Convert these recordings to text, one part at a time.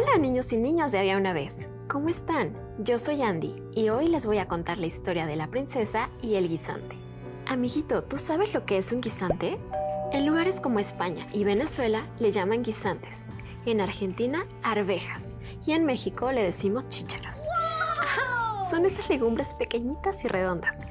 Hola niños y niñas de Había una vez. ¿Cómo están? Yo soy Andy y hoy les voy a contar la historia de la princesa y el guisante. Amiguito, ¿tú sabes lo que es un guisante? En lugares como España y Venezuela le llaman guisantes. En Argentina, arvejas. Y en México le decimos chícharos. Ajá, son esas legumbres pequeñitas y redondas,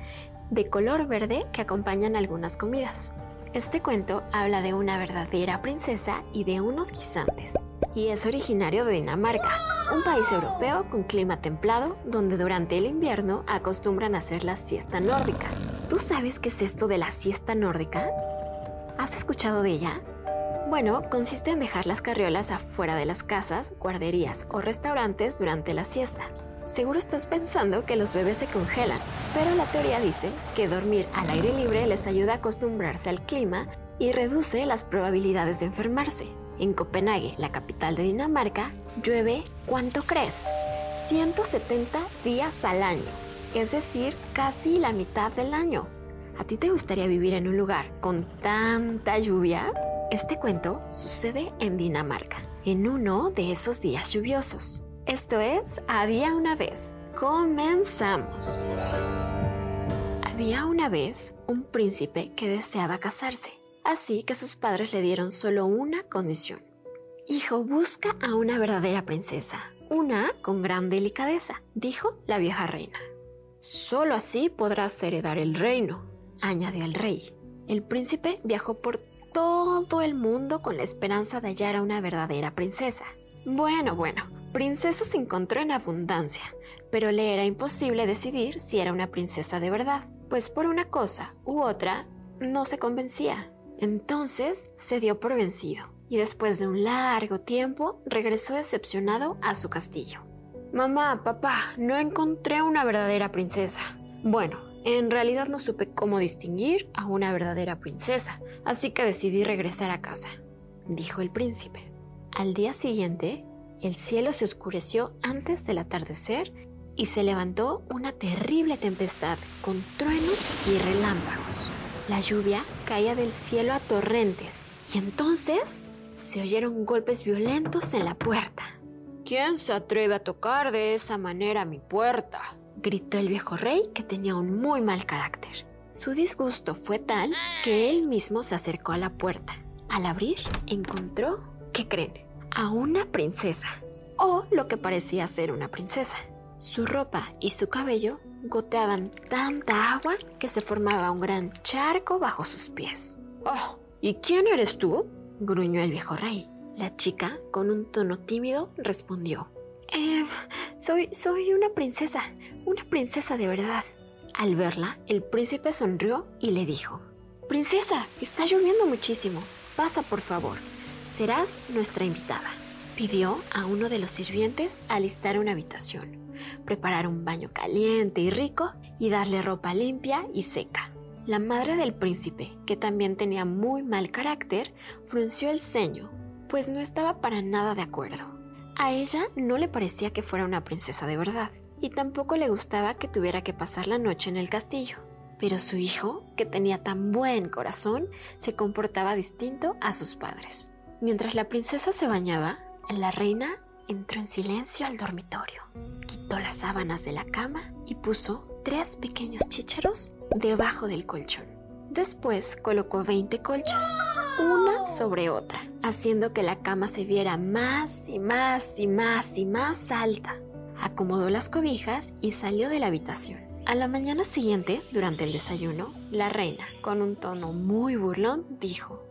de color verde que acompañan algunas comidas. Este cuento habla de una verdadera princesa y de unos guisantes y es originario de Dinamarca, un país europeo con clima templado donde durante el invierno acostumbran a hacer la siesta nórdica. ¿Tú sabes qué es esto de la siesta nórdica? ¿Has escuchado de ella? Bueno, consiste en dejar las carriolas afuera de las casas, guarderías o restaurantes durante la siesta. Seguro estás pensando que los bebés se congelan, pero la teoría dice que dormir al aire libre les ayuda a acostumbrarse al clima y reduce las probabilidades de enfermarse. En Copenhague, la capital de Dinamarca, llueve, ¿cuánto crees? 170 días al año, es decir, casi la mitad del año. ¿A ti te gustaría vivir en un lugar con tanta lluvia? Este cuento sucede en Dinamarca, en uno de esos días lluviosos. Esto es Había una vez. Comenzamos. Había una vez un príncipe que deseaba casarse, así que sus padres le dieron solo una condición. Hijo, busca a una verdadera princesa, una con gran delicadeza, dijo la vieja reina. Solo así podrás heredar el reino, añadió el rey. El príncipe viajó por todo el mundo con la esperanza de hallar a una verdadera princesa. Bueno, bueno, princesas encontró en abundancia, pero le era imposible decidir si era una princesa de verdad, pues por una cosa u otra no se convencía. Entonces se dio por vencido y después de un largo tiempo regresó decepcionado a su castillo. Mamá, papá, no encontré una verdadera princesa. Bueno, en realidad no supe cómo distinguir a una verdadera princesa, así que decidí regresar a casa, dijo el príncipe. Al día siguiente, el cielo se oscureció antes del atardecer y se levantó una terrible tempestad con truenos y relámpagos. La lluvia caía del cielo a torrentes y entonces se oyeron golpes violentos en la puerta. ¿Quién se atreve a tocar de esa manera mi puerta? gritó el viejo rey que tenía un muy mal carácter. Su disgusto fue tal que él mismo se acercó a la puerta. Al abrir, encontró, ¿qué creen? A una princesa, o lo que parecía ser una princesa. Su ropa y su cabello goteaban tanta agua que se formaba un gran charco bajo sus pies. ¡Oh! ¿Y quién eres tú? gruñó el viejo rey. La chica, con un tono tímido, respondió. Eh, soy, soy una princesa, una princesa de verdad. Al verla, el príncipe sonrió y le dijo, Princesa, está lloviendo muchísimo. Pasa, por favor. Serás nuestra invitada. Pidió a uno de los sirvientes alistar una habitación, preparar un baño caliente y rico y darle ropa limpia y seca. La madre del príncipe, que también tenía muy mal carácter, frunció el ceño, pues no estaba para nada de acuerdo. A ella no le parecía que fuera una princesa de verdad, y tampoco le gustaba que tuviera que pasar la noche en el castillo. Pero su hijo, que tenía tan buen corazón, se comportaba distinto a sus padres. Mientras la princesa se bañaba, la reina entró en silencio al dormitorio, quitó las sábanas de la cama y puso tres pequeños chícharos debajo del colchón. Después colocó 20 colchas, una sobre otra, haciendo que la cama se viera más y más y más y más alta. acomodó las cobijas y salió de la habitación. A la mañana siguiente, durante el desayuno, la reina, con un tono muy burlón, dijo,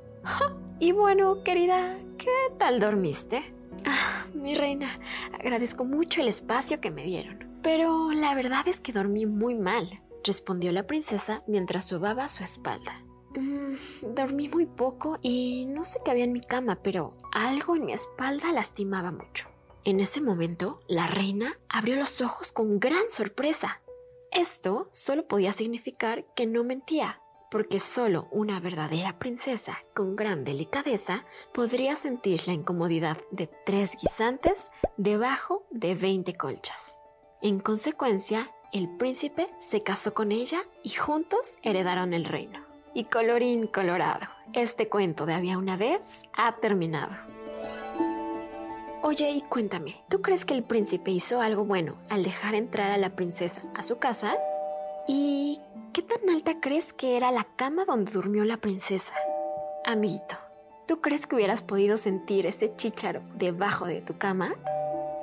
Y bueno, querida, ¿qué tal dormiste? Ah, mi reina, agradezco mucho el espacio que me dieron, pero la verdad es que dormí muy mal, respondió la princesa mientras sobaba su espalda. Mm, dormí muy poco y no sé qué había en mi cama, pero algo en mi espalda lastimaba mucho. En ese momento, la reina abrió los ojos con gran sorpresa. Esto solo podía significar que no mentía, porque solo una verdadera princesa con gran delicadeza podría sentir la incomodidad de tres guisantes debajo de 20 colchas. En consecuencia, el príncipe se casó con ella y juntos heredaron el reino. Y colorín colorado, este cuento de había una vez ha terminado. Oye, y cuéntame, ¿tú crees que el príncipe hizo algo bueno al dejar entrar a la princesa a su casa? ¿Y qué tan alta crees que era la cama donde durmió la princesa? Amiguito, ¿tú crees que hubieras podido sentir ese chícharo debajo de tu cama?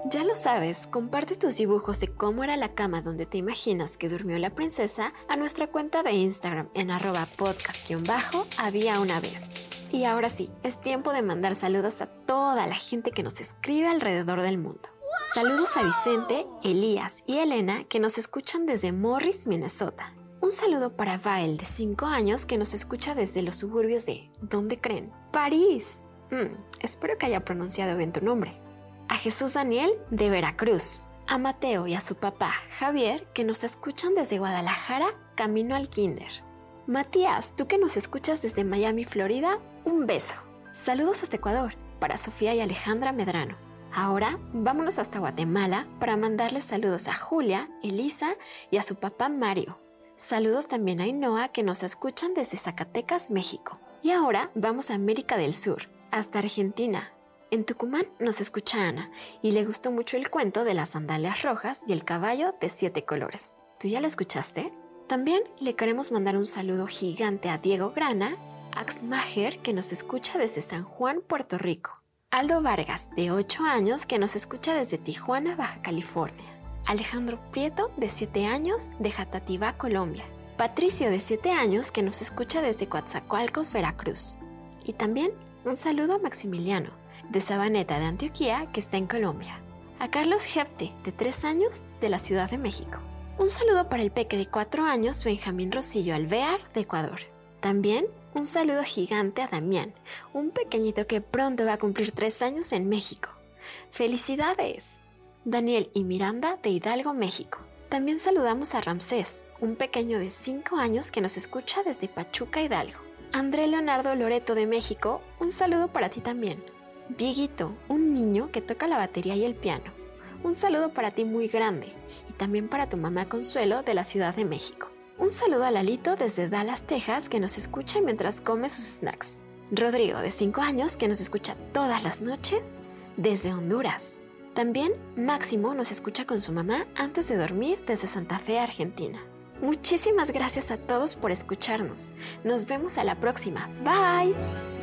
Ya lo sabes, comparte tus dibujos de cómo era la cama donde te imaginas que durmió la princesa a nuestra cuenta de Instagram en arroba podcast-había una vez. Y ahora sí, es tiempo de mandar saludos a toda la gente que nos escribe alrededor del mundo. Saludos a Vicente, Elías y Elena que nos escuchan desde Morris, Minnesota. Un saludo para Vael de 5 años que nos escucha desde los suburbios de, ¿dónde creen? París. Mm, espero que haya pronunciado bien tu nombre a Jesús Daniel de Veracruz, a Mateo y a su papá Javier que nos escuchan desde Guadalajara camino al kinder. Matías, tú que nos escuchas desde Miami, Florida, un beso. Saludos hasta Ecuador para Sofía y Alejandra Medrano. Ahora vámonos hasta Guatemala para mandarles saludos a Julia, Elisa y a su papá Mario. Saludos también a Inoa que nos escuchan desde Zacatecas, México. Y ahora vamos a América del Sur, hasta Argentina, en Tucumán nos escucha Ana y le gustó mucho el cuento de las sandalias rojas y el caballo de siete colores. ¿Tú ya lo escuchaste? También le queremos mandar un saludo gigante a Diego Grana, Axmacher, que nos escucha desde San Juan, Puerto Rico. Aldo Vargas, de 8 años, que nos escucha desde Tijuana, Baja California. Alejandro Prieto, de 7 años, de Jatativá, Colombia. Patricio, de 7 años, que nos escucha desde Coatzacoalcos, Veracruz. Y también un saludo a Maximiliano, de Sabaneta de Antioquía, que está en Colombia. A Carlos Jefte, de 3 años, de la Ciudad de México. Un saludo para el peque de 4 años, Benjamín Rosillo Alvear, de Ecuador. También un saludo gigante a Damián, un pequeñito que pronto va a cumplir 3 años en México. ¡Felicidades! Daniel y Miranda de Hidalgo, México. También saludamos a Ramsés, un pequeño de 5 años que nos escucha desde Pachuca, Hidalgo. André Leonardo Loreto de México, un saludo para ti también. Vieguito, un niño que toca la batería y el piano. Un saludo para ti muy grande y también para tu mamá Consuelo de la Ciudad de México. Un saludo a Lalito desde Dallas, Texas, que nos escucha mientras come sus snacks. Rodrigo, de 5 años, que nos escucha todas las noches desde Honduras. También Máximo nos escucha con su mamá antes de dormir desde Santa Fe, Argentina. Muchísimas gracias a todos por escucharnos. Nos vemos a la próxima. Bye.